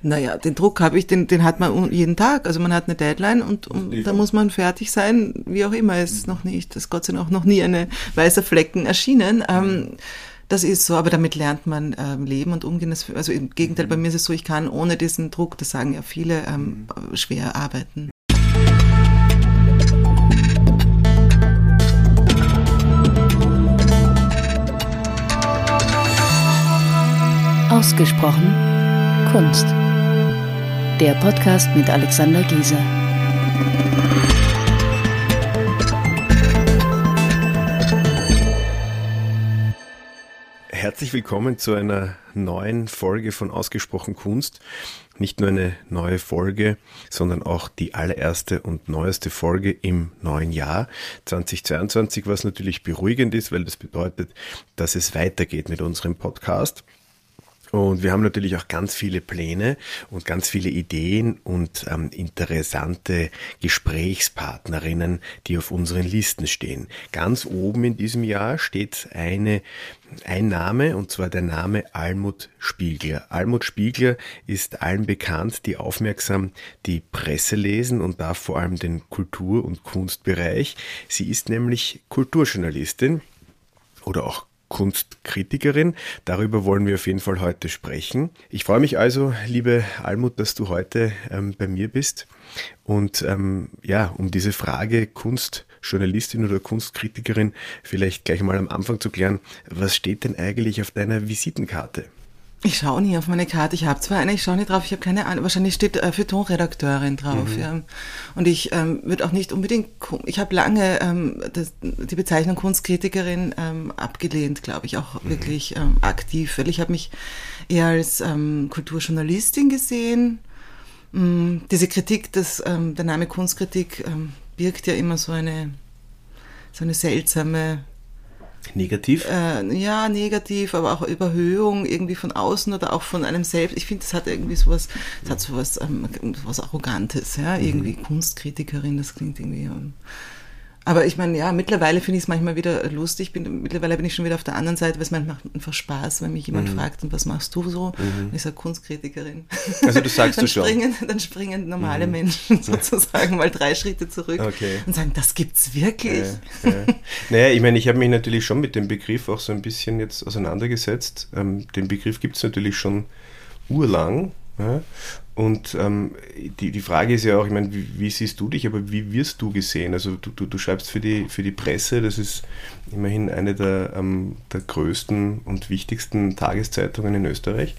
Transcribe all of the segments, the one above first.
Naja, den Druck habe ich, den, den hat man jeden Tag. Also man hat eine Deadline und, und da muss man fertig sein, wie auch immer. Es ist noch nicht, ist Gott sei Dank auch noch nie eine weiße Flecken erschienen. Ähm, das ist so, aber damit lernt man ähm, leben und umgehen. Das, also im Gegenteil, bei mir ist es so, ich kann ohne diesen Druck, das sagen ja viele, ähm, schwer arbeiten. Ausgesprochen Kunst. Der Podcast mit Alexander Gieser. Herzlich willkommen zu einer neuen Folge von Ausgesprochen Kunst. Nicht nur eine neue Folge, sondern auch die allererste und neueste Folge im neuen Jahr 2022, was natürlich beruhigend ist, weil das bedeutet, dass es weitergeht mit unserem Podcast. Und wir haben natürlich auch ganz viele Pläne und ganz viele Ideen und ähm, interessante Gesprächspartnerinnen, die auf unseren Listen stehen. Ganz oben in diesem Jahr steht eine ein Name, und zwar der Name Almut Spiegler. Almut Spiegler ist allen bekannt, die aufmerksam die Presse lesen und da vor allem den Kultur- und Kunstbereich. Sie ist nämlich Kulturjournalistin oder auch Kunstkritikerin. Darüber wollen wir auf jeden Fall heute sprechen. Ich freue mich also, liebe Almut, dass du heute ähm, bei mir bist. Und ähm, ja, um diese Frage Kunstjournalistin oder Kunstkritikerin vielleicht gleich mal am Anfang zu klären, was steht denn eigentlich auf deiner Visitenkarte? Ich schaue nie auf meine Karte. Ich habe zwar eine, ich schaue nicht drauf, ich habe keine Ahnung. Wahrscheinlich steht äh, für Tonredakteurin drauf. Mhm. Ja. Und ich ähm, würde auch nicht unbedingt, ich habe lange ähm, das, die Bezeichnung Kunstkritikerin ähm, abgelehnt, glaube ich, auch mhm. wirklich ähm, aktiv, weil ich habe mich eher als ähm, Kulturjournalistin gesehen. Ähm, diese Kritik, das, ähm, der Name Kunstkritik ähm, birgt ja immer so eine, so eine seltsame Negativ? Äh, ja, negativ, aber auch Überhöhung irgendwie von außen oder auch von einem selbst. Ich finde, das hat irgendwie sowas, das hat sowas, ähm, sowas Arrogantes, ja, irgendwie mhm. Kunstkritikerin, das klingt irgendwie. Ähm, aber ich meine, ja, mittlerweile finde ich es manchmal wieder lustig. Bin, mittlerweile bin ich schon wieder auf der anderen Seite, weil es macht einfach Spaß, wenn mich jemand mhm. fragt, und was machst du so? Mhm. Ich sage Kunstkritikerin. Also du sagst dann du schon. Springen, dann springen normale mhm. Menschen sozusagen mal drei Schritte zurück okay. und sagen, das gibt's wirklich. Ja, ja. Naja, ich meine, ich habe mich natürlich schon mit dem Begriff auch so ein bisschen jetzt auseinandergesetzt. Ähm, den Begriff gibt es natürlich schon urlang. Ja? Und ähm, die, die Frage ist ja auch, ich meine, wie, wie, siehst du dich, aber wie wirst du gesehen? Also du, du, du schreibst für die, für die Presse, das ist immerhin eine der, ähm, der größten und wichtigsten Tageszeitungen in Österreich.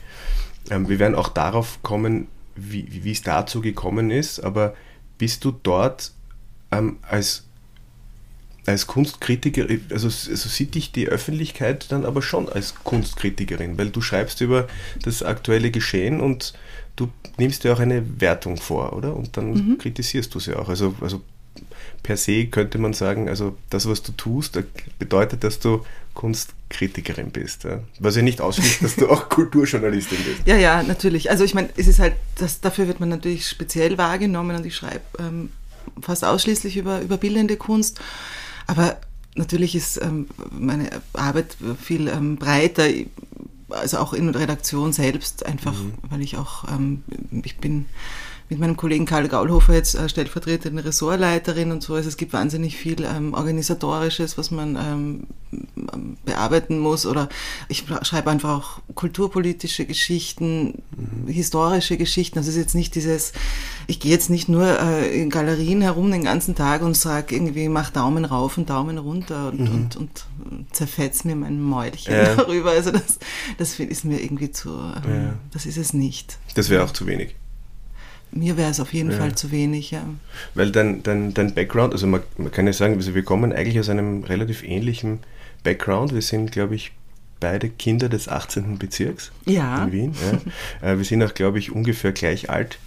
Ähm, wir werden auch darauf kommen, wie, wie es dazu gekommen ist, aber bist du dort ähm, als als Kunstkritiker, also, also sieht dich die Öffentlichkeit dann aber schon als Kunstkritikerin, weil du schreibst über das aktuelle Geschehen und du nimmst dir auch eine Wertung vor, oder? Und dann mhm. kritisierst du sie auch. Also, also per se könnte man sagen, also das, was du tust, bedeutet, dass du Kunstkritikerin bist. Ja? Was ja nicht ausschließt, dass du auch Kulturjournalistin bist. Ja, ja, natürlich. Also ich meine, es ist halt, das, dafür wird man natürlich speziell wahrgenommen und ich schreibe ähm, fast ausschließlich über, über bildende Kunst. Aber natürlich ist ähm, meine Arbeit viel ähm, breiter, also auch in Redaktion selbst, einfach mhm. weil ich auch, ähm, ich bin mit meinem Kollegen Karl Gaulhofer jetzt äh, stellvertretende Ressortleiterin und so. Also es gibt wahnsinnig viel ähm, Organisatorisches, was man ähm, bearbeiten muss. Oder ich schreibe einfach auch kulturpolitische Geschichten, mhm. historische Geschichten. Also es ist jetzt nicht dieses, ich gehe jetzt nicht nur äh, in Galerien herum den ganzen Tag und sage irgendwie, mach Daumen rauf und Daumen runter und, mhm. und, und zerfetz mir mein Mäulchen ja. darüber. Also das, das ist mir irgendwie zu, ähm, ja. das ist es nicht. Das wäre auch zu wenig. Mir wäre es auf jeden ja. Fall zu wenig, ja. Weil dein, dein, dein Background, also man, man kann ja sagen, also wir kommen eigentlich aus einem relativ ähnlichen Background. Wir sind, glaube ich, beide Kinder des 18. Bezirks ja. in Wien. Ja. Äh, wir sind auch, glaube ich, ungefähr gleich alt.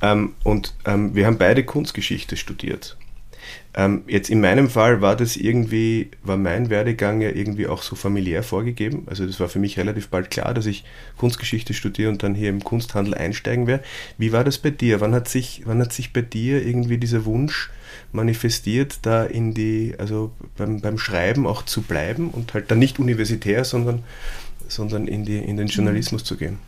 Ähm, und ähm, wir haben beide Kunstgeschichte studiert. Ähm, jetzt in meinem Fall war das irgendwie, war mein Werdegang ja irgendwie auch so familiär vorgegeben. Also das war für mich relativ bald klar, dass ich Kunstgeschichte studiere und dann hier im Kunsthandel einsteigen werde. Wie war das bei dir? Wann hat sich, wann hat sich bei dir irgendwie dieser Wunsch manifestiert, da in die, also beim, beim Schreiben auch zu bleiben und halt dann nicht universitär, sondern, sondern in, die, in den Journalismus mhm. zu gehen?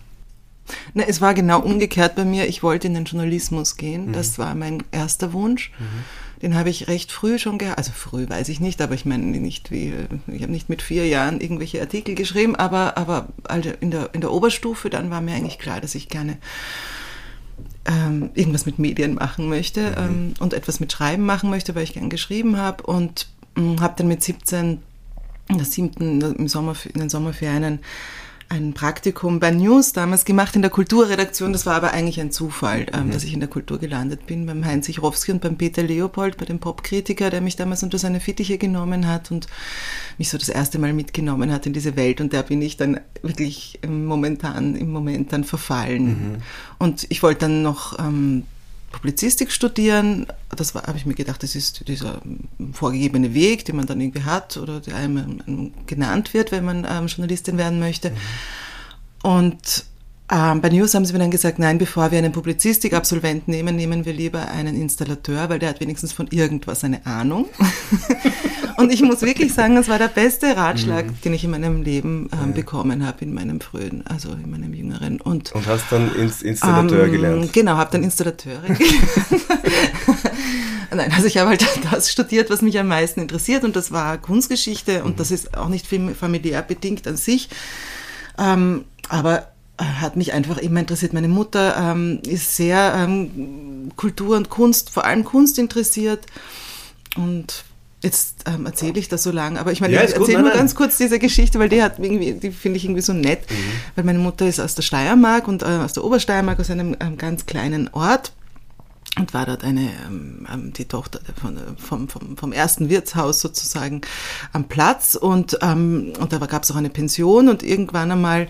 Na, es war genau umgekehrt bei mir. Ich wollte in den Journalismus gehen. Mhm. Das war mein erster Wunsch. Mhm. Den habe ich recht früh schon gehabt. Also früh weiß ich nicht, aber ich meine nicht wie, ich habe nicht mit vier Jahren irgendwelche Artikel geschrieben, aber, aber also in, der, in der Oberstufe, dann war mir eigentlich klar, dass ich gerne ähm, irgendwas mit Medien machen möchte mhm. ähm, und etwas mit Schreiben machen möchte, weil ich gern geschrieben habe und äh, habe dann mit 17 in siebten, im Sommer, in den Sommerferien ein Praktikum bei News damals gemacht in der Kulturredaktion. Das war aber eigentlich ein Zufall, ähm, mhm. dass ich in der Kultur gelandet bin, beim Heinz Sichrowski und beim Peter Leopold, bei dem Popkritiker, der mich damals unter seine Fittiche genommen hat und mich so das erste Mal mitgenommen hat in diese Welt. Und da bin ich dann wirklich momentan, im Moment dann verfallen. Mhm. Und ich wollte dann noch ähm, Publizistik studieren. Das habe ich mir gedacht, das ist dieser vorgegebene Weg, den man dann irgendwie hat oder der einem genannt wird, wenn man ähm, Journalistin werden möchte. Mhm. Und ähm, bei News haben sie mir dann gesagt, nein, bevor wir einen Publizistik-Absolventen nehmen, nehmen wir lieber einen Installateur, weil der hat wenigstens von irgendwas eine Ahnung. und ich muss wirklich sagen, das war der beste Ratschlag, mhm. den ich in meinem Leben ähm, bekommen habe, in meinem frühen, also in meinem jüngeren. Und, und hast dann Inst Installateur ähm, gelernt? Genau, habe dann Installateurin gelernt. Nein, also ich habe halt das studiert, was mich am meisten interessiert und das war Kunstgeschichte und mhm. das ist auch nicht familiär bedingt an sich. Ähm, aber hat mich einfach immer interessiert. Meine Mutter ähm, ist sehr ähm, Kultur und Kunst, vor allem Kunst interessiert. Und jetzt ähm, erzähle ich das so lange, aber ich meine, ja, ich erzähle nur nein. ganz kurz diese Geschichte, weil die hat irgendwie, die finde ich irgendwie so nett, mhm. weil meine Mutter ist aus der Steiermark und äh, aus der Obersteiermark, aus einem ähm, ganz kleinen Ort und war dort eine, ähm, ähm, die Tochter von, vom, vom, vom ersten Wirtshaus sozusagen am Platz. Und, ähm, und da gab es auch eine Pension. Und irgendwann einmal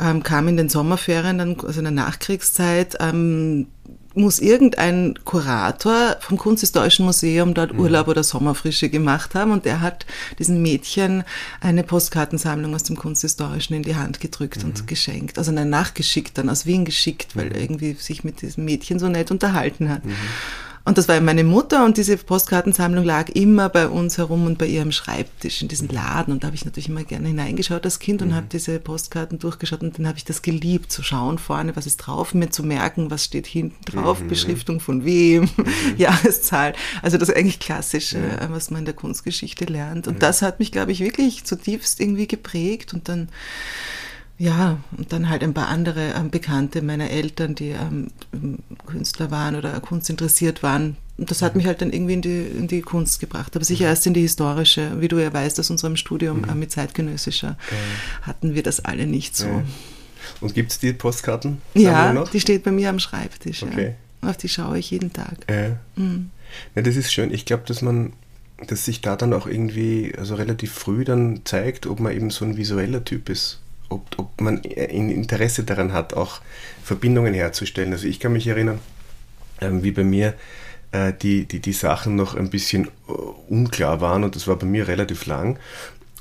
ähm, kam in den Sommerferien, dann, also in der Nachkriegszeit, ähm, muss irgendein Kurator vom Kunsthistorischen Museum dort mhm. Urlaub oder Sommerfrische gemacht haben und der hat diesem Mädchen eine Postkartensammlung aus dem Kunsthistorischen in die Hand gedrückt mhm. und geschenkt. Also eine nachgeschickt, dann aus Wien geschickt, weil mhm. er irgendwie sich mit diesem Mädchen so nett unterhalten hat. Mhm. Und das war meine Mutter und diese Postkartensammlung lag immer bei uns herum und bei ihrem Schreibtisch in diesem Laden. Und da habe ich natürlich immer gerne hineingeschaut als Kind und mhm. habe diese Postkarten durchgeschaut und dann habe ich das geliebt, zu schauen vorne, was ist drauf, mir zu merken, was steht hinten drauf, mhm. Beschriftung von wem, mhm. Jahreszahl. Also das eigentlich Klassische, ja. was man in der Kunstgeschichte lernt. Und das hat mich, glaube ich, wirklich zutiefst irgendwie geprägt und dann ja, und dann halt ein paar andere ähm, Bekannte meiner Eltern, die ähm, Künstler waren oder Kunst interessiert waren. Und das hat mhm. mich halt dann irgendwie in die, in die Kunst gebracht. Aber sicher mhm. erst in die historische. Wie du ja weißt, aus unserem Studium mhm. äh, mit zeitgenössischer ja. hatten wir das alle nicht so. Ja. Und gibt es die Postkarten? Ja, noch? die steht bei mir am Schreibtisch. Okay. Ja. Auf die schaue ich jeden Tag. Ja, mhm. ja das ist schön. Ich glaube, dass man dass sich da dann auch irgendwie also relativ früh dann zeigt, ob man eben so ein visueller Typ ist ob, ob man ein Interesse daran hat, auch Verbindungen herzustellen. Also ich kann mich erinnern, ähm, wie bei mir äh, die, die, die Sachen noch ein bisschen äh, unklar waren und das war bei mir relativ lang.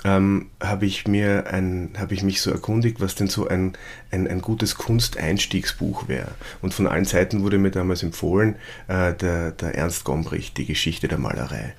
Ähm, habe ich mir ein, habe ich mich so erkundigt, was denn so ein, ein, ein gutes Kunsteinstiegsbuch wäre. Und von allen Seiten wurde mir damals empfohlen, äh, der, der Ernst Gombrich, die Geschichte der Malerei.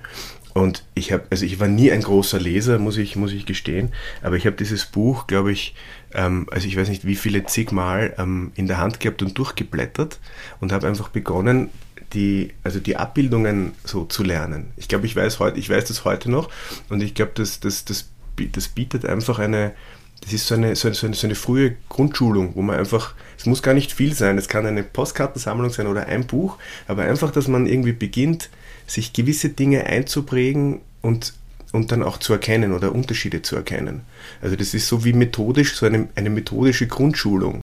Und ich habe, also ich war nie ein großer Leser, muss ich, muss ich gestehen, aber ich habe dieses Buch, glaube ich, ähm, also ich weiß nicht wie viele zigmal ähm, in der Hand gehabt und durchgeblättert und habe einfach begonnen, die, also die Abbildungen so zu lernen. Ich glaube, ich weiß heute, ich weiß das heute noch und ich glaube, das, das, das, das bietet einfach eine, das ist so eine, so, eine, so eine frühe Grundschulung, wo man einfach, es muss gar nicht viel sein, es kann eine Postkartensammlung sein oder ein Buch, aber einfach, dass man irgendwie beginnt, sich gewisse Dinge einzuprägen und, und dann auch zu erkennen oder Unterschiede zu erkennen. Also das ist so wie methodisch, so eine, eine methodische Grundschulung.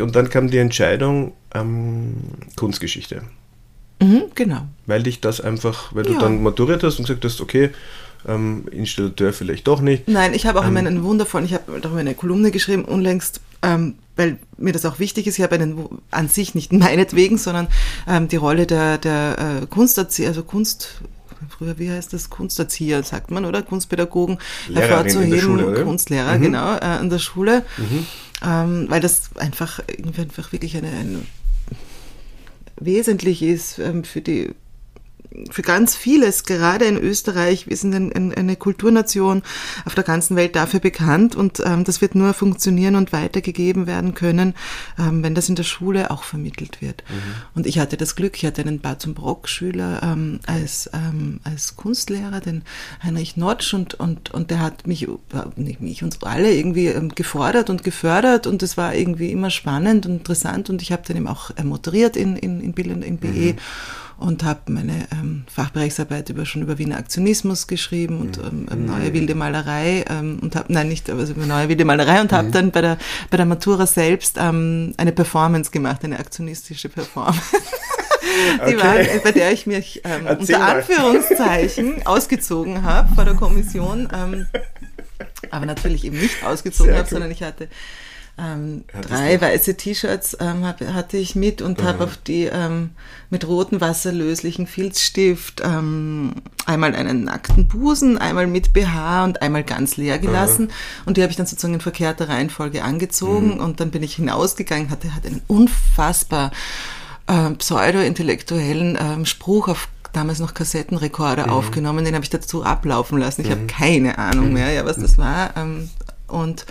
Und dann kam die Entscheidung ähm, Kunstgeschichte. Mhm, genau. Weil dich das einfach, weil du ja. dann maturiert hast und gesagt hast, okay, ähm, Installateur vielleicht doch nicht. Nein, ich habe auch ähm, immer einen wundervollen, ich habe darüber eine Kolumne geschrieben, unlängst, ähm, weil mir das auch wichtig ist. Ich habe einen, an sich nicht meinetwegen, sondern ähm, die Rolle der, der äh, Kunsterzieher, also Kunst, früher, wie heißt das, Kunsterzieher, sagt man, oder? Kunstpädagogen hervorzuheben, Kunstlehrer, mhm. genau, äh, an der Schule, mhm. ähm, weil das einfach, irgendwie einfach wirklich eine, eine wesentlich ist ähm, für die für ganz vieles, gerade in Österreich, wir sind ein, ein, eine Kulturnation auf der ganzen Welt dafür bekannt und ähm, das wird nur funktionieren und weitergegeben werden können, ähm, wenn das in der Schule auch vermittelt wird. Mhm. Und ich hatte das Glück, ich hatte einen Barton Brock-Schüler ähm, als, ähm, als Kunstlehrer, den Heinrich Notsch und, und, und der hat mich, nicht mich, uns alle irgendwie ähm, gefordert und gefördert und es war irgendwie immer spannend und interessant und ich habe dann eben auch moderiert in, in, in Bild und in BE. Mhm und habe meine ähm, Fachbereichsarbeit über schon über Wiener Aktionismus geschrieben und mhm. ähm, neue wilde Malerei ähm, und habe nein nicht also über neue wilde Malerei und habe mhm. dann bei der bei der Matura selbst ähm, eine Performance gemacht, eine aktionistische Performance. Die okay. war, bei der ich mich ähm, unter Anführungszeichen ausgezogen habe vor der Kommission, ähm, aber natürlich eben nicht ausgezogen habe, sondern ich hatte ähm, drei weiße T-Shirts ähm, hab, hatte ich mit und habe auf die ähm, mit rotem wasserlöslichen Filzstift ähm, einmal einen nackten Busen, einmal mit BH und einmal ganz leer gelassen. Aha. Und die habe ich dann sozusagen in verkehrter Reihenfolge angezogen mhm. und dann bin ich hinausgegangen, hatte, hatte einen unfassbar äh, pseudo-intellektuellen ähm, Spruch auf damals noch Kassettenrekorder mhm. aufgenommen, den habe ich dazu ablaufen lassen. Ich mhm. habe keine Ahnung mehr, ja, was das war. Ähm, und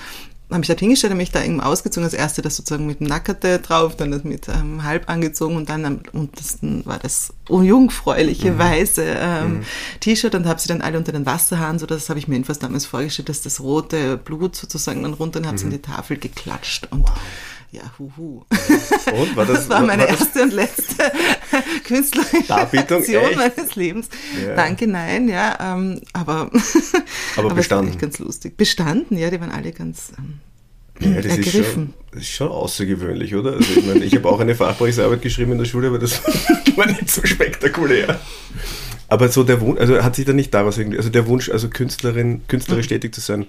habe mich da hingestellt und mich da eben ausgezogen. Das erste das sozusagen mit dem Nackerte drauf, dann das mit ähm, halb angezogen und dann am untersten war das jungfräuliche mhm. weiße ähm, mhm. T-Shirt und habe sie dann alle unter den Wasserhahn, so das habe ich mir jedenfalls damals vorgestellt, dass das rote Blut sozusagen dann runter und habe mhm. in die Tafel geklatscht und wow. Ja, huhu. Und war das, das war meine war das erste und letzte künstlerische Darbietung, Aktion echt? meines Lebens. Ja. Danke, nein, ja, ähm, aber, aber bestanden. Aber ganz lustig. Bestanden, ja, die waren alle ganz ähm, ja, das ergriffen. Ist schon, das ist schon außergewöhnlich, oder? Also ich meine, ich habe auch eine Fachbereichsarbeit geschrieben in der Schule, aber das war nicht so spektakulär. Aber so der Wunsch, also hat sich da nicht daraus irgendwie, also der Wunsch, also Künstlerin, künstlerisch hm. tätig zu sein,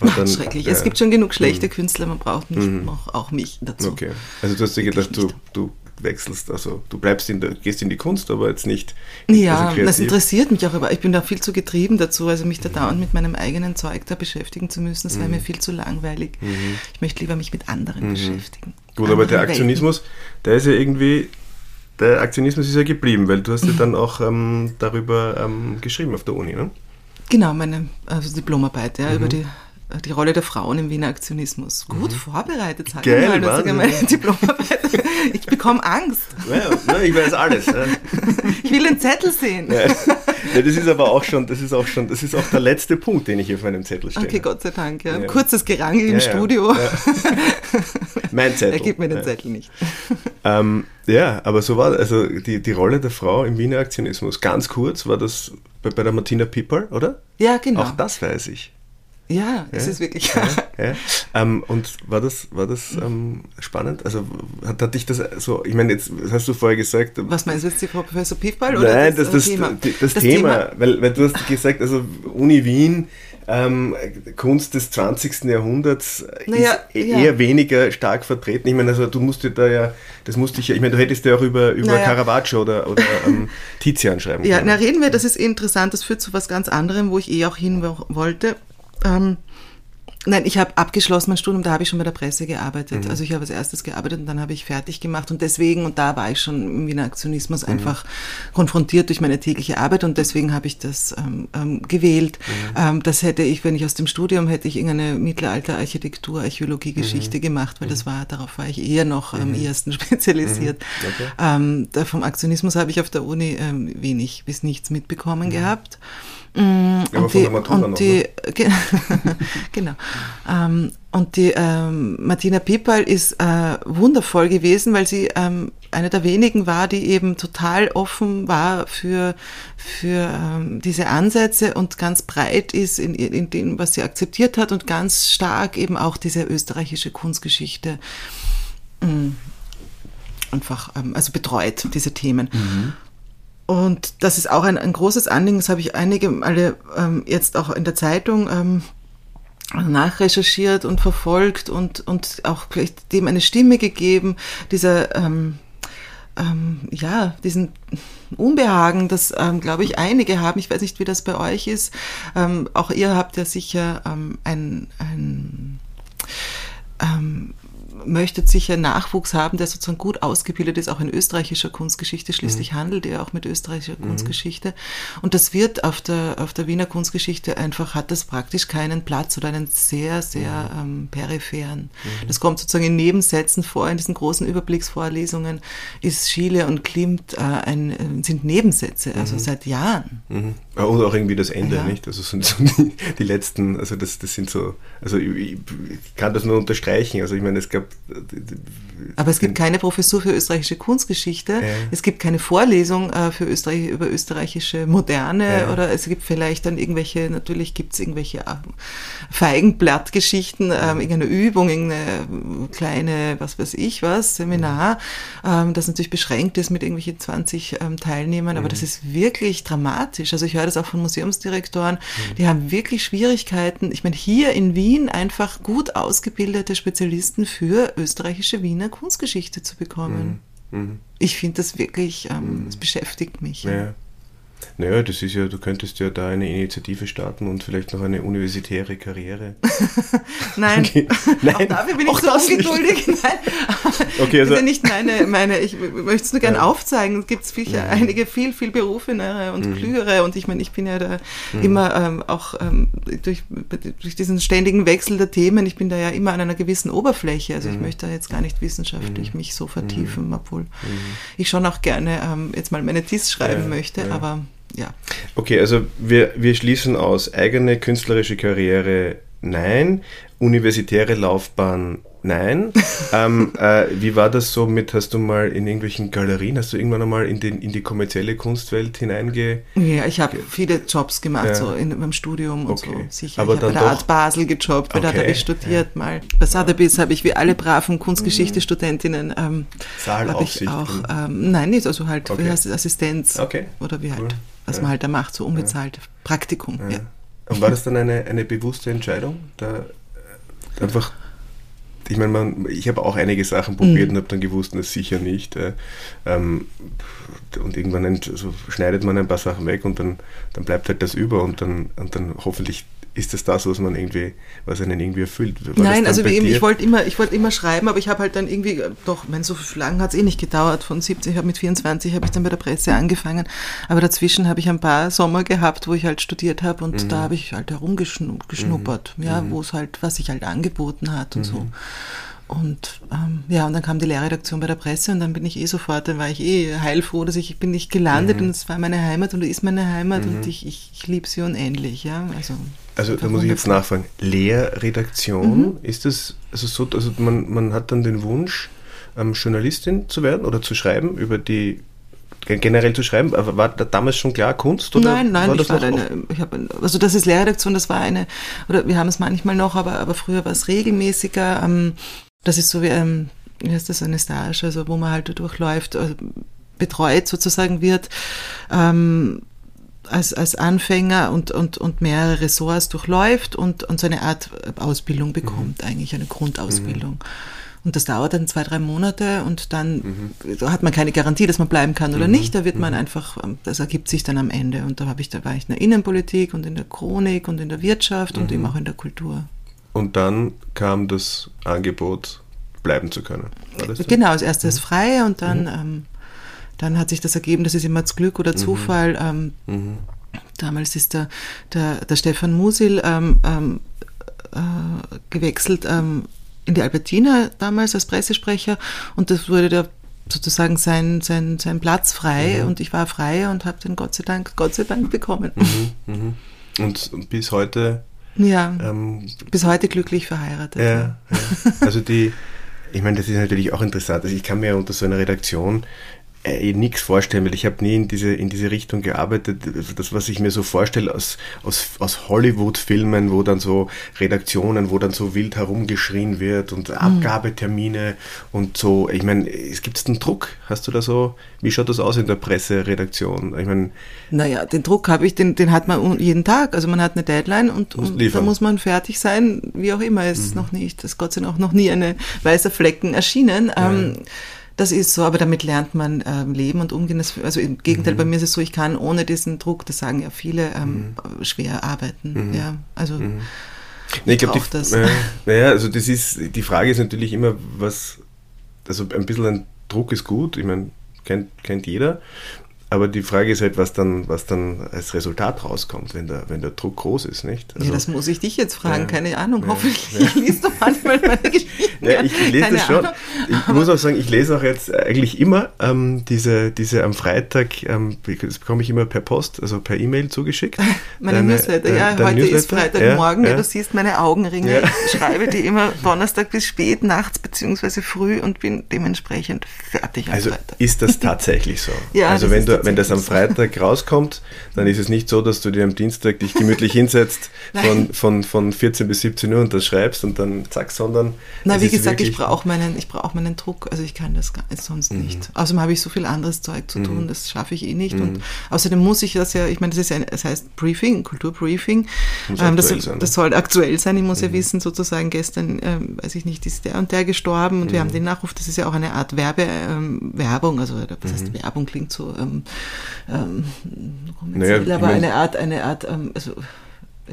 Ach, dann, schrecklich. Äh, es gibt schon genug schlechte mh. Künstler, man braucht nicht mh. noch auch mich dazu. Okay. Also du hast dir gedacht, du, du wechselst, also du bleibst in der, gehst in die Kunst, aber jetzt nicht. Ja, also das interessiert mich auch, aber ich bin da viel zu getrieben dazu, also mich da dauernd mit meinem eigenen Zeug da beschäftigen zu müssen, das wäre mhm. mir viel zu langweilig. Mhm. Ich möchte lieber mich mit anderen mhm. beschäftigen. Gut, aber der Aktionismus, Welten. der ist ja irgendwie, der Aktionismus ist ja geblieben, weil du hast ja dann auch ähm, darüber ähm, geschrieben auf der Uni, ne? Genau, meine also Diplomarbeit, ja, über mhm. die die Rolle der Frauen im Wiener Aktionismus. Gut mhm. vorbereitet, sag ich mal, meine Diplomarbeit. Ich bekomme Angst. Ja, ich weiß alles. Ja. Ich will den Zettel sehen. Ja. das ist aber auch schon, das ist auch schon, das ist auch der letzte Punkt, den ich hier auf meinem Zettel stehe. Okay, Gott sei Dank. Ja. Kurzes Gerangel im Studio. Mein Zettel. Er gibt mir den Zettel nicht. Ähm, ja, aber so war also die, die Rolle der Frau im Wiener Aktionismus. Ganz kurz war das bei, bei der Martina Pippal, oder? Ja, genau. Auch das weiß ich. Ja, es ist wirklich. Ja, ja. Ähm, und war das, war das ähm, spannend? Also hat, hat dich das so, ich meine, jetzt hast du vorher gesagt. Was meinst du jetzt, die Frau Professor Piefball? Nein, oder das, das, Thema? Das, das, das Thema, Thema, Weil, weil du hast gesagt, also Uni Wien, ähm, Kunst des 20. Jahrhunderts naja, ist eher ja. weniger stark vertreten. Ich meine, also du musst dir da ja, das musste ich ja, ich meine, du hättest ja auch über, über naja. Caravaggio oder, oder ähm, Tizian schreiben ja, können. Ja, na reden wir, das ist interessant, das führt zu was ganz anderem, wo ich eh auch hin wollte. Ähm, Nein, ich habe abgeschlossen mein Studium, da habe ich schon bei der Presse gearbeitet. Mhm. Also ich habe als erstes gearbeitet und dann habe ich fertig gemacht und deswegen, und da war ich schon im Wiener Aktionismus mhm. einfach konfrontiert durch meine tägliche Arbeit und deswegen habe ich das ähm, ähm, gewählt. Mhm. Ähm, das hätte ich, wenn ich aus dem Studium hätte ich irgendeine Mittelalter-Architektur, Archäologie, Geschichte mhm. gemacht, weil das mhm. war, darauf war ich eher noch am mhm. ersten spezialisiert. Okay. Ähm, da vom Aktionismus habe ich auf der Uni ähm, wenig bis nichts mitbekommen gehabt. Mm, ja, und die, und noch, die ne? genau. Ähm, und die ähm, Martina Pipal ist äh, wundervoll gewesen, weil sie ähm, eine der wenigen war, die eben total offen war für, für ähm, diese Ansätze und ganz breit ist in, in dem, was sie akzeptiert hat und ganz stark eben auch diese österreichische Kunstgeschichte mh, mm, einfach ähm, also betreut, diese Themen. Mhm. Und das ist auch ein, ein großes Anliegen, das habe ich einige Male ähm, jetzt auch in der Zeitung ähm, nachrecherchiert und verfolgt und, und auch vielleicht dem eine Stimme gegeben, dieser, ähm, ähm, ja, diesen Unbehagen, das, ähm, glaube ich, einige haben. Ich weiß nicht, wie das bei euch ist. Ähm, auch ihr habt ja sicher ähm, ein, ein ähm, möchte sicher Nachwuchs haben, der sozusagen gut ausgebildet ist, auch in österreichischer Kunstgeschichte. Schließlich mhm. handelt er auch mit österreichischer mhm. Kunstgeschichte. Und das wird auf der, auf der Wiener Kunstgeschichte einfach, hat das praktisch keinen Platz oder einen sehr, sehr mhm. ähm, peripheren. Mhm. Das kommt sozusagen in Nebensätzen vor, in diesen großen Überblicksvorlesungen ist Schiele und Klimt äh, ein, äh, sind Nebensätze, also mhm. seit Jahren. Mhm. Und auch irgendwie das Ende, ja. nicht? Also sind so die, die, letzten, also das, das sind so, also ich, ich kann das nur unterstreichen. Also ich meine, es gab. Aber es gibt keine Professur für österreichische Kunstgeschichte. Ja. Es gibt keine Vorlesung äh, für Österreich, über österreichische Moderne ja. oder es gibt vielleicht dann irgendwelche, natürlich gibt es irgendwelche äh, Feigenblattgeschichten, ähm, irgendeine Übung, irgendeine kleine, was weiß ich was, Seminar, ähm, das natürlich beschränkt ist mit irgendwelchen 20 ähm, Teilnehmern, aber das mhm. ist wirklich dramatisch. Also ich höre das auch von Museumsdirektoren, mhm. die haben wirklich Schwierigkeiten. Ich meine, hier in Wien einfach gut ausgebildete Spezialisten für österreichische Wiener Kunstgeschichte zu bekommen. Mhm. mhm. Ich finde das wirklich, ähm, das beschäftigt mich. Ja. Naja, das ist ja, du könntest ja da eine Initiative starten und vielleicht noch eine universitäre Karriere. Nein, okay. Nein, auch dafür bin ich so ungeduldig. Nein, okay, also, das ist ja nicht meine, meine ich möchte es nur gerne ja. aufzeigen. Es gibt ja. einige viel, viel berufenere und mhm. klügere und ich meine, ich bin ja da mhm. immer ähm, auch ähm, durch, durch diesen ständigen Wechsel der Themen, ich bin da ja immer an einer gewissen Oberfläche. Also mhm. ich möchte da jetzt gar nicht wissenschaftlich mhm. mich so vertiefen, mhm. obwohl mhm. ich schon auch gerne ähm, jetzt mal meine TIS schreiben ja. möchte, aber ja. Okay, also wir, wir schließen aus eigene künstlerische Karriere nein, universitäre Laufbahn nein. ähm, äh, wie war das so mit, hast du mal in irgendwelchen Galerien, hast du irgendwann einmal in, den, in die kommerzielle Kunstwelt hineinge... Ja, ich habe viele Jobs gemacht, ja. so in meinem Studium und okay. so, sicher. Aber ich habe bei der Art Basel gejobbt, okay. da habe ich studiert ja. mal. Bei Sotheby's habe ich wie alle braven Kunstgeschichte-Studentinnen ähm, Saalaufsicht. auch, ähm, nein, nicht, also halt okay. Assistenz okay. oder wie halt. Cool was man halt da macht, so unbezahlte. Praktikum. Ja. Und war das dann eine, eine bewusste Entscheidung, da einfach ich meine, man, ich habe auch einige Sachen probiert mhm. und habe dann gewusst, das sicher nicht. Äh, ähm, und irgendwann so schneidet man ein paar Sachen weg und dann, dann bleibt halt das über und dann, und dann hoffentlich ist das das, was man irgendwie, was einen irgendwie erfüllt? War Nein, also eben, ich wollte immer, ich immer schreiben, aber ich habe halt dann irgendwie, doch, mein, so lange hat es eh nicht gedauert, von 70, ich habe mit 24 habe ich dann bei der Presse angefangen, aber dazwischen habe ich ein paar Sommer gehabt, wo ich halt studiert habe und mhm. da habe ich halt herumgeschnuppert, mhm. ja, mhm. wo es halt, was sich halt angeboten hat und so. Mhm. Und ähm, ja, und dann kam die Lehrredaktion bei der Presse und dann bin ich eh sofort, dann war ich eh heilfroh, dass ich bin nicht gelandet mhm. und es war meine Heimat und es ist meine Heimat mhm. und ich, ich, ich liebe sie unendlich, ja. Also, also da muss ich jetzt nachfragen. Lehrredaktion, mhm. ist das also so, also man, man hat dann den Wunsch, ähm, Journalistin zu werden oder zu schreiben über die generell zu schreiben, aber war da damals schon klar Kunst? Oder nein, nein, war ich war eine, ich habe, also das ist Lehrredaktion, das war eine, oder wir haben es manchmal noch, aber, aber früher war es regelmäßiger. Ähm, das ist so wie, ähm, wie heißt das, eine Stage, also wo man halt durchläuft, also betreut sozusagen wird. Ähm, als, als Anfänger und, und, und mehrere Ressorts durchläuft und, und so eine Art Ausbildung bekommt, mhm. eigentlich eine Grundausbildung. Mhm. Und das dauert dann zwei, drei Monate und dann mhm. hat man keine Garantie, dass man bleiben kann oder mhm. nicht. Da wird man mhm. einfach, das ergibt sich dann am Ende. Und da habe ich, da war ich in der Innenpolitik und in der Chronik und in der Wirtschaft und eben mhm. auch in der Kultur. Und dann kam das Angebot, bleiben zu können. Genau, als erstes mhm. frei und dann, ähm, dann hat sich das ergeben, das ist immer Glück oder mhm. Zufall. Ähm, mhm. Damals ist der, der, der Stefan Musil ähm, ähm, äh, gewechselt ähm, in die Albertina damals als Pressesprecher und das wurde der sozusagen sein, sein, sein Platz frei mhm. und ich war frei und habe den Gott sei Dank, Gott sei Dank bekommen. Mhm, mhm. Und bis heute ja, ähm, bis heute glücklich verheiratet. Ja, ja. ja. Also die, ich meine, das ist natürlich auch interessant. Also ich kann mir unter so einer Redaktion äh, nichts vorstellen, weil ich habe nie in diese, in diese Richtung gearbeitet. Das, was ich mir so vorstelle aus, aus, aus Hollywood-Filmen, wo dann so Redaktionen, wo dann so wild herumgeschrien wird und mhm. Abgabetermine und so. Ich meine, es gibt einen Druck. Hast du da so, wie schaut das aus in der Presseredaktion? Ich meine. Naja, den Druck habe ich, den, den hat man jeden Tag. Also man hat eine Deadline und, und da muss man fertig sein, wie auch immer. Es ist mhm. noch nicht, das Gott sei Dank auch noch nie eine weiße Flecken erschienen. Ja. Ähm, das ist so, aber damit lernt man ähm, leben und umgehen. Also im Gegenteil, mhm. bei mir ist es so, ich kann ohne diesen Druck, das sagen ja viele, ähm, mhm. schwer arbeiten. Mhm. Ja, also. Mhm. Nee, ich glaube, das. Äh, naja, also das ist, die Frage ist natürlich immer, was, also ein bisschen ein Druck ist gut, ich meine, kennt, kennt jeder. Aber die Frage ist halt, was dann, was dann als Resultat rauskommt, wenn der, wenn der Druck groß ist, nicht? Also, ja, das muss ich dich jetzt fragen, ja, keine Ahnung. Ja, Hoffentlich ja. liest du manchmal meine Geschichten. Ja, ich lese das schon. Ahnung. Ich muss auch sagen, ich lese auch jetzt eigentlich immer ähm, diese, diese am Freitag, ähm, das bekomme ich immer per Post, also per E-Mail zugeschickt. Meine Deine, Newsletter, ja, äh, heute Newsletter. ist Freitagmorgen, ja, ja. du siehst meine Augenringe. Ich schreibe die immer Donnerstag bis spät, nachts beziehungsweise früh und bin dementsprechend fertig am also Freitag. Ist das tatsächlich so? ja, also wenn du wenn das am Freitag rauskommt, dann ist es nicht so, dass du dir am Dienstag dich gemütlich hinsetzt von, von, von 14 bis 17 Uhr und das schreibst und dann zack, sondern. Na, wie gesagt, ich brauche meinen, ich meinen Druck, also ich kann das sonst mhm. nicht. Außerdem habe ich so viel anderes Zeug zu tun, mhm. das schaffe ich eh nicht. Mhm. Und außerdem muss ich das ja, ich meine, das ist ja, das heißt Briefing, Kulturbriefing. Ähm, das, sein, das, soll aktuell sein. Ich muss ja mhm. wissen, sozusagen, gestern, ähm, weiß ich nicht, ist der und der gestorben und wir haben mhm. den Nachruf, das ist ja auch eine Art Werbe, ähm, Werbung, also was heißt mhm. Werbung klingt so ähm, ähm, naja, aber eine Art, eine Art, ähm, also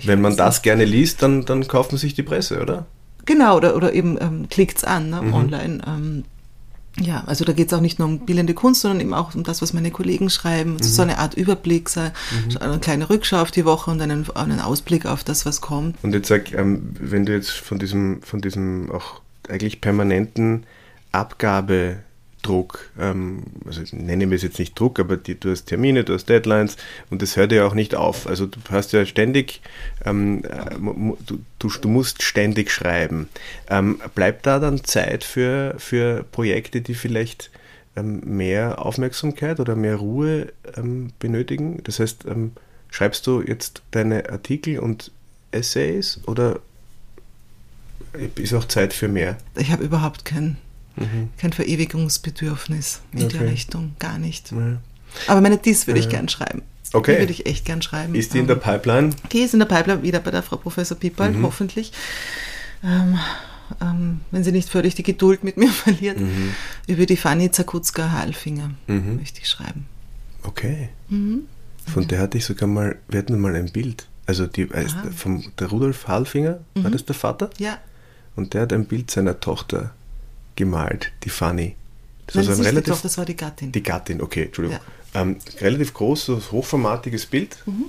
wenn man das nicht. gerne liest, dann, dann kauft man sich die Presse, oder? Genau, oder, oder eben ähm, klickt es an, ne, mhm. online. Ähm, ja, also da geht es auch nicht nur um bildende Kunst, sondern eben auch um das, was meine Kollegen schreiben. Mhm. So eine Art Überblick, so mhm. eine kleine Rückschau auf die Woche und einen, einen Ausblick auf das, was kommt. Und jetzt sag, ähm, wenn du jetzt von diesem, von diesem auch eigentlich permanenten Abgabe Druck, ähm, also nenne wir es jetzt nicht Druck, aber die, du hast Termine, du hast Deadlines und das hört ja auch nicht auf. Also du hast ja ständig, ähm, äh, du, du, du, musst ständig schreiben. Ähm, bleibt da dann Zeit für, für Projekte, die vielleicht ähm, mehr Aufmerksamkeit oder mehr Ruhe ähm, benötigen? Das heißt, ähm, schreibst du jetzt deine Artikel und Essays oder ist auch Zeit für mehr? Ich habe überhaupt keinen Mhm. Kein Verewigungsbedürfnis in okay. der Richtung, gar nicht. Ja. Aber meine Dies würde ich gern schreiben. Okay. Die würde ich echt gern schreiben. Ist die in der ähm, Pipeline? Die ist in der Pipeline, wieder bei der Frau Professor Piepal, mhm. hoffentlich. Ähm, ähm, wenn sie nicht völlig die Geduld mit mir verliert, mhm. über die Fanny Zakutska-Halfinger mhm. möchte ich schreiben. Okay. Mhm. Von der hatte ich sogar mal, wir hatten mal ein Bild. Also die, äh, vom, der Rudolf Halfinger, war mhm. das der Vater? Ja. Und der hat ein Bild seiner Tochter gemalt, die Fanny. Das, Nein, war so ein relativ, Tochter, das war die Gattin. Die Gattin, okay, Entschuldigung. Ja. Ähm, relativ großes, hochformatiges Bild. Mhm.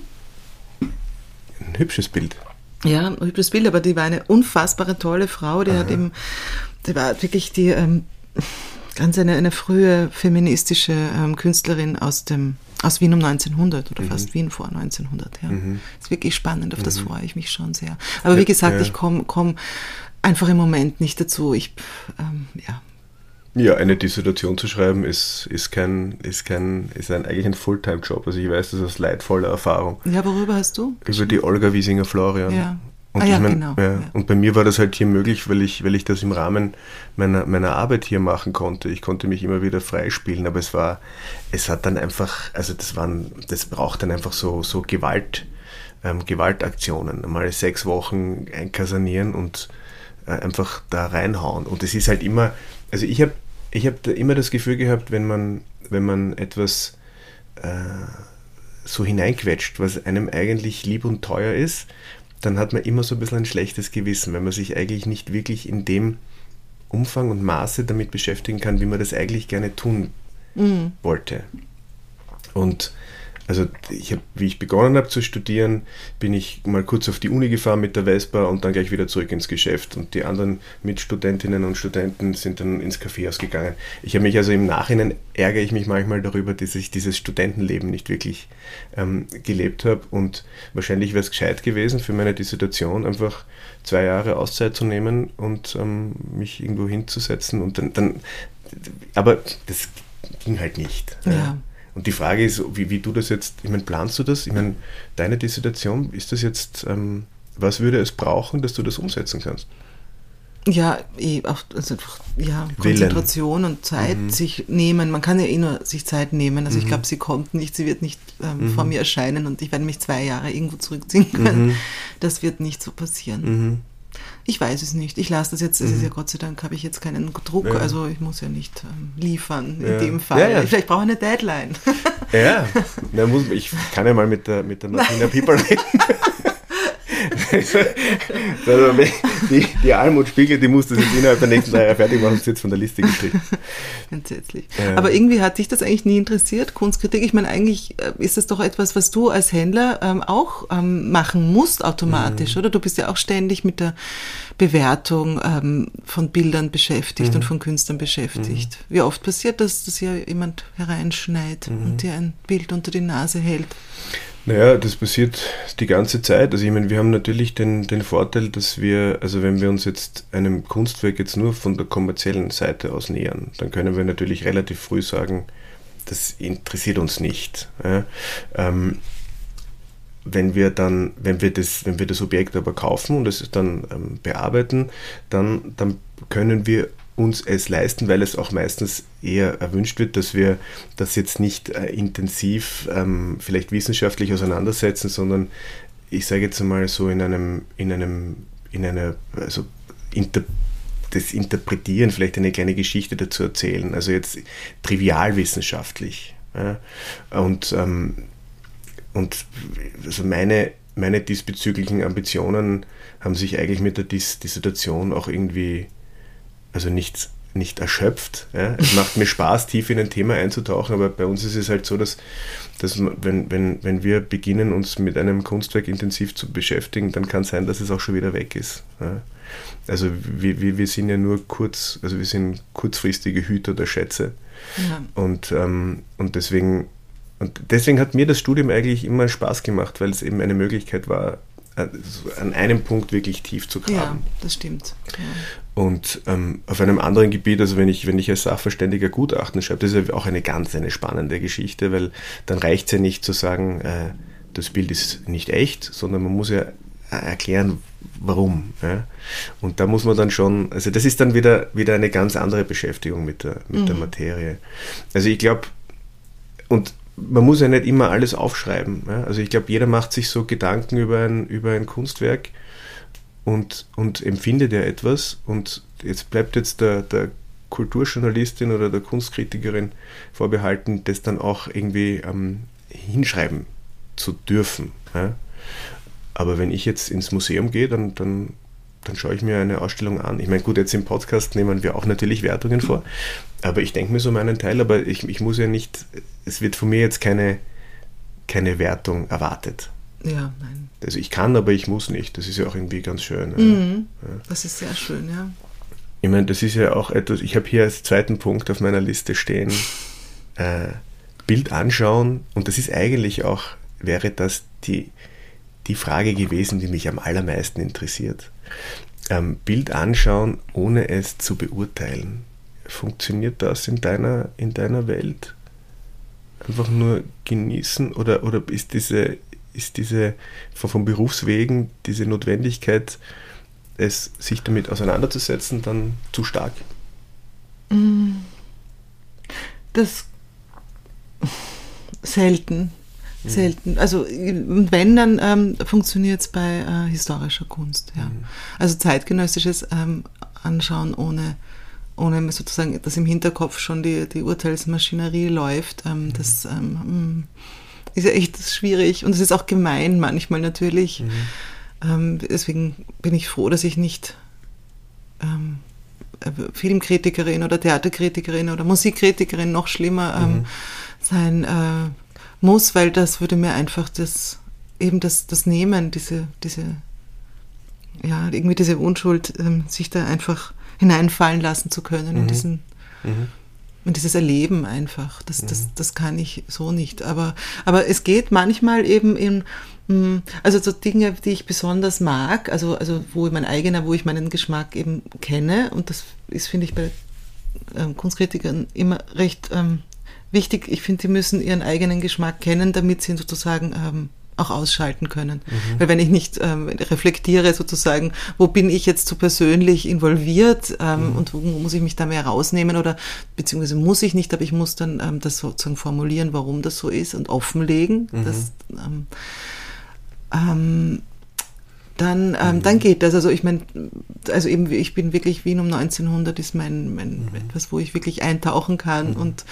Ein hübsches Bild. Ja, ein hübsches Bild, aber die war eine unfassbare tolle Frau. Die Aha. hat eben, die war wirklich die ähm, ganz eine, eine frühe feministische ähm, Künstlerin aus dem aus Wien um 1900 oder mhm. fast Wien vor 1900. Ja. Mhm. ist wirklich spannend, auf das mhm. freue ich mich schon sehr. Aber wie gesagt, ja. ich komme komm einfach im Moment nicht dazu. Ich, ähm, ja. Ja, eine Dissertation zu schreiben ist, ist kein, ist kein, ist ein, eigentlich ein Fulltime-Job. Also ich weiß das aus leidvoller Erfahrung. Ja, worüber hast du? Über die Olga Wiesinger-Florian. Ja. Und, ah, ja, mein, genau. ja, und bei mir war das halt hier möglich, weil ich, weil ich das im Rahmen meiner, meiner Arbeit hier machen konnte. Ich konnte mich immer wieder freispielen, aber es war, es hat dann einfach, also das waren, das braucht dann einfach so, so Gewalt, ähm, Gewaltaktionen. Mal sechs Wochen einkasanieren und einfach da reinhauen. Und es ist halt immer, also ich habe ich hab immer das Gefühl gehabt, wenn man, wenn man etwas äh, so hineinquetscht, was einem eigentlich lieb und teuer ist, dann hat man immer so ein bisschen ein schlechtes Gewissen, wenn man sich eigentlich nicht wirklich in dem Umfang und Maße damit beschäftigen kann, wie man das eigentlich gerne tun mhm. wollte. Und also ich habe, wie ich begonnen habe zu studieren, bin ich mal kurz auf die Uni gefahren mit der Vespa und dann gleich wieder zurück ins Geschäft. Und die anderen Mitstudentinnen und Studenten sind dann ins Kaffeehaus gegangen. Ich habe mich also im Nachhinein ärgere ich mich manchmal darüber, dass ich dieses Studentenleben nicht wirklich ähm, gelebt habe. Und wahrscheinlich wäre es gescheit gewesen für meine Dissertation, einfach zwei Jahre Auszeit zu nehmen und ähm, mich irgendwo hinzusetzen und dann, dann aber das ging halt nicht. Ja. Und die Frage ist, wie, wie du das jetzt, ich meine, planst du das? Ich meine, deine Dissertation, ist das jetzt, ähm, was würde es brauchen, dass du das umsetzen kannst? Ja, eh, auch, also, ja, Konzentration Willen. und Zeit mhm. sich nehmen. Man kann ja eh nur sich Zeit nehmen. Also mhm. ich glaube, sie kommt nicht, sie wird nicht ähm, mhm. vor mir erscheinen und ich werde mich zwei Jahre irgendwo zurückziehen können. Mhm. Das wird nicht so passieren. Mhm. Ich weiß es nicht. Ich lasse das jetzt. Es ist ja mhm. Gott sei Dank, habe ich jetzt keinen Druck. Ja. Also ich muss ja nicht ähm, liefern in ja. dem Fall. Ja, Vielleicht brauche ich eine Deadline. Ja, muss, ich kann ja mal mit der, mit der Martina Pieper reden. also, die, die Almut-Spiegel, die muss das jetzt innerhalb der nächsten drei Jahre fertig machen, ist jetzt von der Liste gestrichen. Entsetzlich. Ja. Aber irgendwie hat dich das eigentlich nie interessiert, Kunstkritik. Ich meine, eigentlich äh, ist das doch etwas, was du als Händler ähm, auch ähm, machen musst automatisch, mhm. oder? Du bist ja auch ständig mit der Bewertung ähm, von Bildern beschäftigt mhm. und von Künstlern beschäftigt. Mhm. Wie oft passiert das, dass hier jemand hereinschneit mhm. und dir ein Bild unter die Nase hält? Naja, das passiert die ganze Zeit. Also ich meine, wir haben natürlich den, den Vorteil, dass wir, also wenn wir uns jetzt einem Kunstwerk jetzt nur von der kommerziellen Seite aus nähern, dann können wir natürlich relativ früh sagen, das interessiert uns nicht. Ja. Ähm, wenn wir dann, wenn wir das, wenn wir das Objekt aber kaufen und es dann ähm, bearbeiten, dann, dann können wir uns es leisten, weil es auch meistens eher erwünscht wird, dass wir das jetzt nicht äh, intensiv ähm, vielleicht wissenschaftlich auseinandersetzen, sondern ich sage jetzt mal so in einem, in einem, in einer, also inter, das Interpretieren, vielleicht eine kleine Geschichte dazu erzählen, also jetzt trivialwissenschaftlich. Ja? Und, ähm, und also meine, meine diesbezüglichen Ambitionen haben sich eigentlich mit der Dis Dissertation auch irgendwie also nicht, nicht erschöpft. Ja. Es macht mir Spaß, tief in ein Thema einzutauchen, aber bei uns ist es halt so, dass, dass wenn, wenn, wenn wir beginnen, uns mit einem Kunstwerk intensiv zu beschäftigen, dann kann es sein, dass es auch schon wieder weg ist. Ja. Also wir, wir, wir sind ja nur kurz, also wir sind kurzfristige Hüter der Schätze. Ja. Und, ähm, und deswegen und deswegen hat mir das Studium eigentlich immer Spaß gemacht, weil es eben eine Möglichkeit war, äh, an einem Punkt wirklich tief zu graben. Ja, das stimmt. Und ähm, auf einem anderen Gebiet, also wenn ich, wenn ich als Sachverständiger Gutachten schreibe, das ist ja auch eine ganz eine spannende Geschichte, weil dann reicht es ja nicht zu sagen, äh, das Bild ist nicht echt, sondern man muss ja äh, erklären, warum. Ja? Und da muss man dann schon, also das ist dann wieder, wieder eine ganz andere Beschäftigung mit der, mit mhm. der Materie. Also ich glaube, und man muss ja nicht immer alles aufschreiben. Ja? Also ich glaube, jeder macht sich so Gedanken über ein, über ein Kunstwerk und, und empfindet ja etwas. Und jetzt bleibt jetzt der, der Kulturjournalistin oder der Kunstkritikerin vorbehalten, das dann auch irgendwie ähm, hinschreiben zu dürfen. Ja? Aber wenn ich jetzt ins Museum gehe, dann, dann, dann schaue ich mir eine Ausstellung an. Ich meine, gut, jetzt im Podcast nehmen wir auch natürlich Wertungen vor, aber ich denke mir so meinen Teil, aber ich, ich muss ja nicht, es wird von mir jetzt keine, keine Wertung erwartet. Ja, nein. Also ich kann, aber ich muss nicht. Das ist ja auch irgendwie ganz schön. Mhm. Ja. Das ist sehr schön, ja. Ich meine, das ist ja auch etwas, ich habe hier als zweiten Punkt auf meiner Liste stehen, äh, Bild anschauen und das ist eigentlich auch, wäre das die, die Frage gewesen, die mich am allermeisten interessiert. Ähm, Bild anschauen, ohne es zu beurteilen. Funktioniert das in deiner, in deiner Welt? Einfach nur genießen oder, oder ist diese ist diese von Berufswegen, diese Notwendigkeit, es, sich damit auseinanderzusetzen, dann zu stark? Mm. Das selten. Mhm. Selten. Also wenn, dann ähm, funktioniert es bei äh, historischer Kunst, ja. Mhm. Also zeitgenössisches ähm, Anschauen ohne, ohne sozusagen, dass im Hinterkopf schon die, die Urteilsmaschinerie läuft, ähm, mhm. das ähm, mm ist ja echt schwierig und es ist auch gemein manchmal natürlich. Mhm. Ähm, deswegen bin ich froh, dass ich nicht ähm, äh, Filmkritikerin oder Theaterkritikerin oder Musikkritikerin noch schlimmer ähm, mhm. sein äh, muss, weil das würde mir einfach das eben das, das Nehmen, diese, diese, ja, irgendwie diese Unschuld, ähm, sich da einfach hineinfallen lassen zu können mhm. in diesen mhm. Und dieses Erleben einfach, das, mhm. das, das kann ich so nicht. Aber, aber es geht manchmal eben in, mm, also so Dinge, die ich besonders mag, also, also wo mein eigener, wo ich meinen Geschmack eben kenne, und das ist, finde ich, bei ähm, Kunstkritikern immer recht ähm, wichtig. Ich finde, die müssen ihren eigenen Geschmack kennen, damit sie sozusagen ähm, auch ausschalten können. Mhm. Weil wenn ich nicht ähm, reflektiere sozusagen, wo bin ich jetzt so persönlich involviert ähm, mhm. und wo muss ich mich da mehr rausnehmen oder beziehungsweise muss ich nicht, aber ich muss dann ähm, das sozusagen formulieren, warum das so ist und offenlegen. Mhm. Das, ähm, ähm, dann, ähm, mhm. dann geht das. Also ich meine, also eben, ich bin wirklich Wien um 1900 ist mein, mein mhm. etwas, wo ich wirklich eintauchen kann mhm. und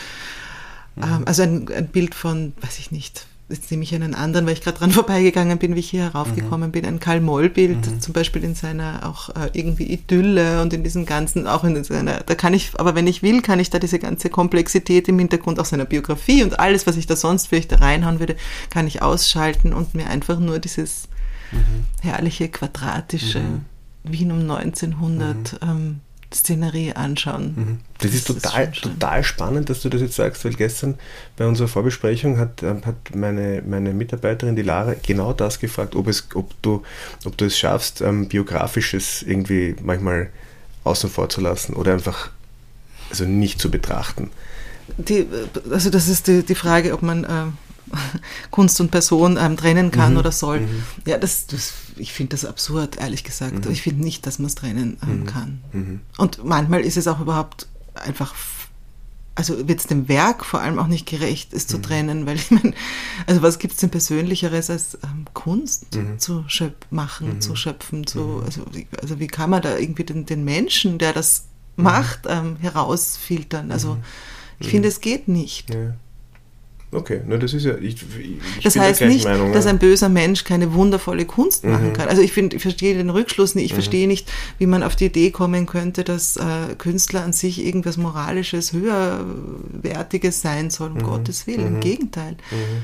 ähm, also ein, ein Bild von, weiß ich nicht, jetzt nehme ich einen anderen, weil ich gerade dran vorbeigegangen bin, wie ich hier heraufgekommen mhm. bin, ein Karl-Moll-Bild, mhm. zum Beispiel in seiner auch äh, irgendwie Idylle und in diesem ganzen, auch in seiner, da kann ich, aber wenn ich will, kann ich da diese ganze Komplexität im Hintergrund, auch seiner Biografie und alles, was ich da sonst vielleicht da reinhauen würde, kann ich ausschalten und mir einfach nur dieses mhm. herrliche, quadratische mhm. Wien um 1900 ähm, Szenerie anschauen. Mhm. Das, das, ist total, ist total spannend, dass du das jetzt sagst, weil gestern bei unserer Vorbesprechung hat, ähm, hat meine, meine Mitarbeiterin, die Lara, genau das gefragt, ob, es, ob, du, ob du es schaffst, ähm, biografisches irgendwie manchmal außen vor zu lassen oder einfach also nicht zu betrachten. Die, also das ist die, die Frage, ob man äh, Kunst und Person ähm, trennen kann mhm. oder soll. Mhm. Ja, das, das ich finde das absurd, ehrlich gesagt. Mhm. Ich finde nicht, dass man es trennen ähm, mhm. kann. Mhm. Und manchmal ist es auch überhaupt einfach, also wird es dem Werk vor allem auch nicht gerecht, es zu mhm. trennen, weil ich meine, also was gibt es denn Persönlicheres als ähm, Kunst zu schöp machen, zu schöpfen, zu, also, also wie kann man da irgendwie den, den Menschen, der das macht, ähm, herausfiltern? Also ich finde, es geht nicht. Ja. Okay, na, das ist ja. Ich, ich das heißt nicht, Meinung, dass ein böser Mensch keine wundervolle Kunst mhm. machen kann. Also ich finde, ich verstehe den Rückschluss nicht. Ich mhm. verstehe nicht, wie man auf die Idee kommen könnte, dass äh, Künstler an sich irgendwas Moralisches, Höherwertiges sein soll, um mhm. Gottes Willen. Im mhm. Gegenteil. Mhm.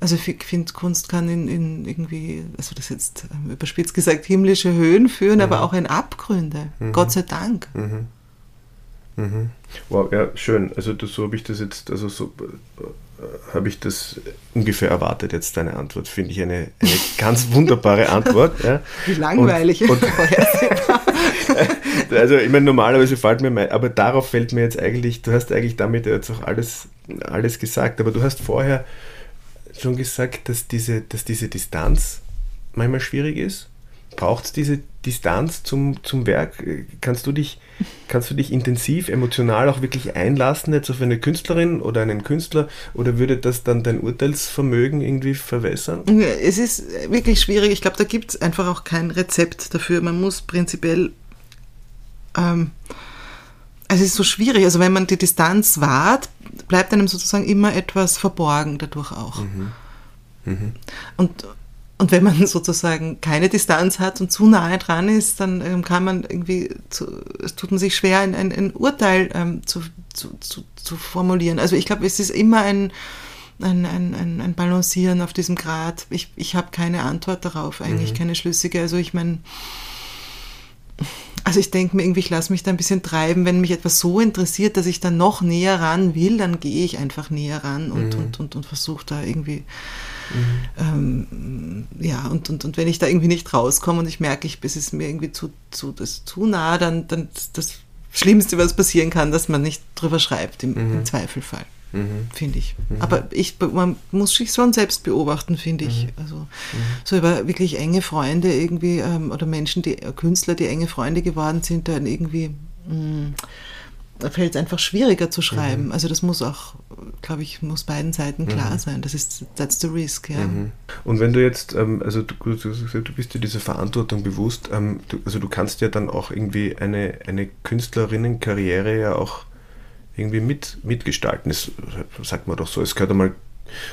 Also ich finde, Kunst kann in, in, irgendwie, also das jetzt ähm, überspitzt gesagt, himmlische Höhen führen, aber mhm. auch in Abgründe. Gott sei Dank. Wow, ja, schön. Also das, so habe ich das jetzt, also so habe ich das ungefähr erwartet, jetzt deine Antwort. Finde ich eine, eine ganz wunderbare Antwort. Ja. Wie langweilig und, und Also ich meine, normalerweise fällt mir mein, aber darauf fällt mir jetzt eigentlich, du hast eigentlich damit jetzt auch alles, alles gesagt, aber du hast vorher schon gesagt, dass diese, dass diese Distanz manchmal schwierig ist. Braucht es diese Distanz zum, zum Werk? Kannst du, dich, kannst du dich intensiv, emotional auch wirklich einlassen, jetzt auf eine Künstlerin oder einen Künstler? Oder würde das dann dein Urteilsvermögen irgendwie verwässern? Es ist wirklich schwierig. Ich glaube, da gibt es einfach auch kein Rezept dafür. Man muss prinzipiell. Ähm, also es ist so schwierig. Also wenn man die Distanz wahrt, bleibt einem sozusagen immer etwas verborgen dadurch auch. Mhm. Mhm. Und und wenn man sozusagen keine Distanz hat und zu nahe dran ist, dann ähm, kann man irgendwie, zu, es tut man sich schwer, ein, ein, ein Urteil ähm, zu, zu, zu, zu, formulieren. Also ich glaube, es ist immer ein, ein, ein, ein, Balancieren auf diesem Grad. Ich, ich habe keine Antwort darauf, eigentlich mhm. keine schlüssige. Also ich meine, also ich denke mir irgendwie, ich lasse mich da ein bisschen treiben, wenn mich etwas so interessiert, dass ich dann noch näher ran will, dann gehe ich einfach näher ran und, mhm. und, und, und versuche da irgendwie Mhm. Ähm, ja, und, und, und wenn ich da irgendwie nicht rauskomme und ich merke, ich, es ist mir irgendwie zu, zu, das zu nah, dann, dann das Schlimmste, was passieren kann, dass man nicht drüber schreibt, im, mhm. im Zweifelfall. Mhm. Finde ich. Mhm. Aber ich, man muss sich schon selbst beobachten, finde ich. Mhm. Also mhm. so über wirklich enge Freunde irgendwie ähm, oder Menschen, die Künstler, die enge Freunde geworden sind, dann irgendwie mh, mm, fällt es einfach schwieriger zu schreiben. Mhm. Also das muss auch, glaube ich, muss beiden Seiten klar mhm. sein. Das ist that's the risk, ja. Mhm. Und wenn du jetzt, ähm, also du, du, bist dir dieser Verantwortung bewusst, ähm, also du kannst ja dann auch irgendwie eine, eine Künstlerinnenkarriere ja auch irgendwie mit, mitgestalten. Das sagt man doch so, es gehört einmal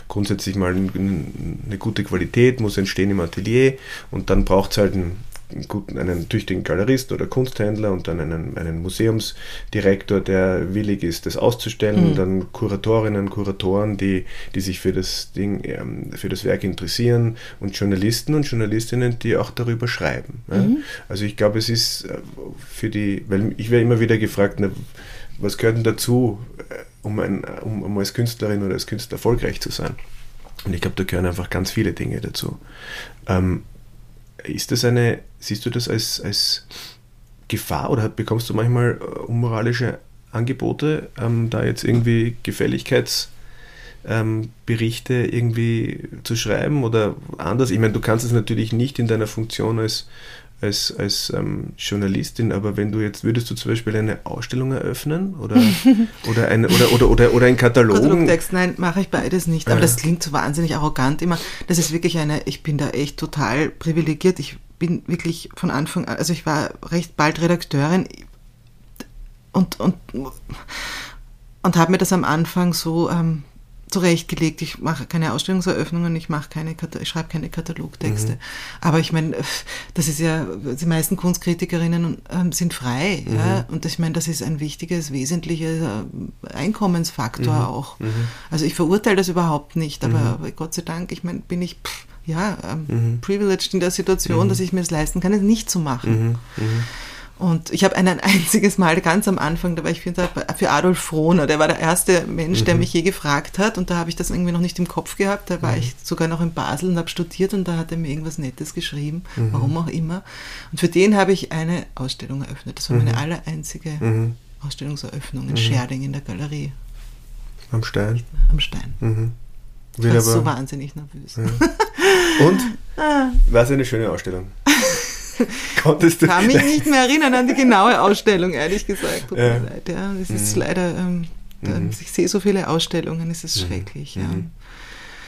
grundsätzlich mal eine gute Qualität, muss entstehen im Atelier und dann braucht es halt ein einen guten, einen tüchtigen Galerist oder Kunsthändler und dann einen, einen Museumsdirektor, der willig ist, das auszustellen, mhm. dann Kuratorinnen, Kuratoren, die, die sich für das Ding, ähm, für das Werk interessieren und Journalisten und Journalistinnen, die auch darüber schreiben. Mhm. Also ich glaube, es ist äh, für die, weil ich werde immer wieder gefragt, na, was gehört denn dazu, äh, um, ein, um, um als Künstlerin oder als Künstler erfolgreich zu sein? Und ich glaube, da gehören einfach ganz viele Dinge dazu. Ähm, ist das eine, siehst du das als, als Gefahr oder bekommst du manchmal äh, unmoralische Angebote, ähm, da jetzt irgendwie Gefälligkeitsberichte ähm, irgendwie zu schreiben oder anders? Ich meine, du kannst es natürlich nicht in deiner Funktion als, als, als ähm, Journalistin, aber wenn du jetzt, würdest du zum Beispiel eine Ausstellung eröffnen oder, oder, ein, oder, oder, oder, oder ein Katalog? Katalogtext, nein, mache ich beides nicht. Aber ja. das klingt so wahnsinnig arrogant immer. Das ist wirklich eine, ich bin da echt total privilegiert. Ich bin wirklich von Anfang an, also ich war recht bald Redakteurin und, und, und habe mir das am Anfang so ähm, zurechtgelegt. Ich mache keine Ausstellungseröffnungen, ich mache keine, ich schreibe keine Katalogtexte. Mhm. Aber ich meine, das ist ja, die meisten Kunstkritikerinnen ähm, sind frei, mhm. ja. Und ich meine, das ist ein wichtiges, wesentlicher äh, Einkommensfaktor mhm. auch. Mhm. Also ich verurteile das überhaupt nicht, aber, aber mhm. Gott sei Dank, ich meine, bin ich pff, ja ähm, mhm. privileged in der Situation, dass ich mir es leisten kann, es nicht zu machen. Und ich habe ein einziges Mal ganz am Anfang, da war ich für, Adolf Frohner, der war der erste Mensch, mhm. der mich je gefragt hat und da habe ich das irgendwie noch nicht im Kopf gehabt. Da war mhm. ich sogar noch in Basel und habe studiert und da hat er mir irgendwas Nettes geschrieben, mhm. warum auch immer. Und für den habe ich eine Ausstellung eröffnet. Das war meine mhm. aller einzige mhm. Ausstellungseröffnung in mhm. Scherding in der Galerie. Am Stein? Am Stein. Mhm. Ich war so wahnsinnig nervös. Ja. Und? Ah. War es eine schöne Ausstellung? Konntest du? Ich kann mich nicht mehr erinnern an die genaue Ausstellung, ehrlich gesagt. Tut mir leid. Ja, es ist mhm. leider, ähm, mhm. ich sehe so viele Ausstellungen, es ist mhm. schrecklich. Ja.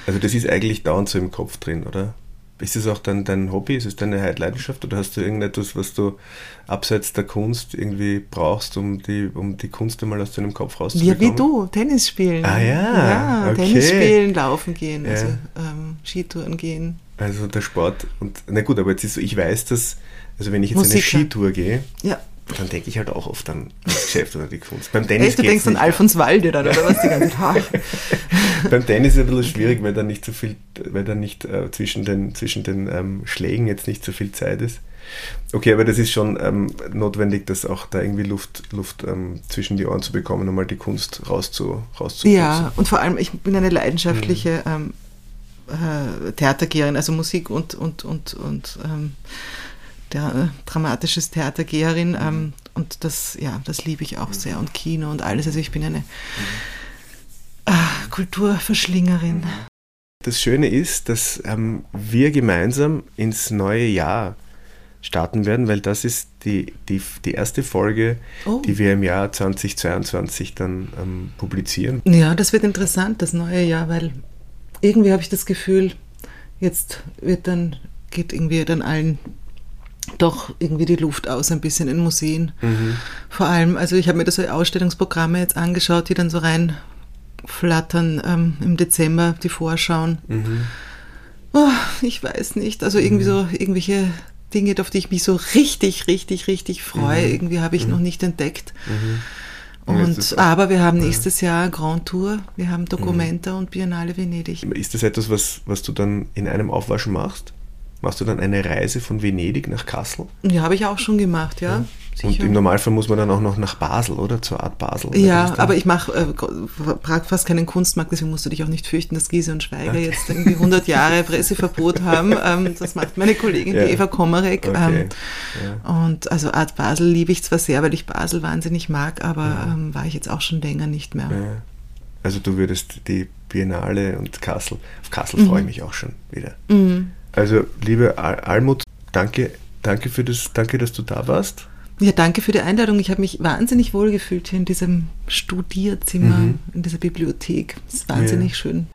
Also das ist eigentlich dauernd so im Kopf drin, oder? Ist es auch dann dein Hobby? Ist es deine Leidenschaft oder hast du irgendetwas, was du abseits der Kunst irgendwie brauchst, um die, um die Kunst einmal aus deinem Kopf rauszubekommen? Ja, wie du, Tennis spielen. Ah ja, ja okay. Tennis spielen, laufen gehen, ja. also ähm, Skitouren gehen. Also der Sport und na gut, aber jetzt ist so, ich weiß, dass, also wenn ich jetzt Musiker. eine Skitour gehe, ja. dann denke ich halt auch oft an das Geschäft oder die Kunst. Beim Tennis Echt, du denkst an Alfons Walde dann, oder was die ganze Zeit? Beim Tennis ist es ein bisschen schwierig, weil da nicht so viel, weil da nicht äh, zwischen den, zwischen den ähm, Schlägen jetzt nicht so viel Zeit ist. Okay, aber das ist schon ähm, notwendig, dass auch da irgendwie Luft, Luft ähm, zwischen die Ohren zu bekommen, um mal die Kunst rauszu, rauszuputzen. Ja, und vor allem, ich bin eine leidenschaftliche mhm äh, Theatergeherin, also Musik und, und, und, und ähm, der, äh, dramatisches Theatergeherin. Mhm. Ähm, und das, ja, das liebe ich auch sehr. Und Kino und alles. Also ich bin eine äh, Kulturverschlingerin. Das Schöne ist, dass ähm, wir gemeinsam ins neue Jahr starten werden, weil das ist die, die, die erste Folge, oh. die wir im Jahr 2022 dann ähm, publizieren. Ja, das wird interessant, das neue Jahr, weil irgendwie habe ich das Gefühl, jetzt wird dann, geht irgendwie dann allen doch irgendwie die Luft aus, ein bisschen in Museen. Mhm. Vor allem, also ich habe mir da so Ausstellungsprogramme jetzt angeschaut, die dann so reinflattern ähm, im Dezember, die Vorschauen. Mhm. Oh, ich weiß nicht, also irgendwie mhm. so irgendwelche Dinge, auf die ich mich so richtig, richtig, richtig freue, mhm. irgendwie habe ich mhm. noch nicht entdeckt. Und, aber wir haben nächstes Jahr Grand Tour, wir haben Documenta mhm. und Biennale Venedig. Ist das etwas, was, was du dann in einem Aufwaschen machst? Machst du dann eine Reise von Venedig nach Kassel? Ja, habe ich auch schon gemacht, ja. ja. Und im Normalfall muss man dann auch noch nach Basel, oder? Zur Art Basel. Ja, aber ich mache äh, fast keinen Kunstmarkt, deswegen musst du dich auch nicht fürchten, dass Giese und Schweiger okay. jetzt irgendwie 100 Jahre Presseverbot haben. Ähm, das macht meine Kollegin, ja. die Eva Komarek. Okay. Ähm, ja. Und also Art Basel liebe ich zwar sehr, weil ich Basel wahnsinnig mag, aber ähm, war ich jetzt auch schon länger nicht mehr. Also du würdest die Biennale und Kassel, auf Kassel mhm. freue ich mich auch schon wieder. Mhm. Also, liebe Al Almut, danke, danke, für das, danke, dass du da warst. Ja, danke für die Einladung. Ich habe mich wahnsinnig wohl gefühlt hier in diesem Studierzimmer, mhm. in dieser Bibliothek. Es ist wahnsinnig ja. schön.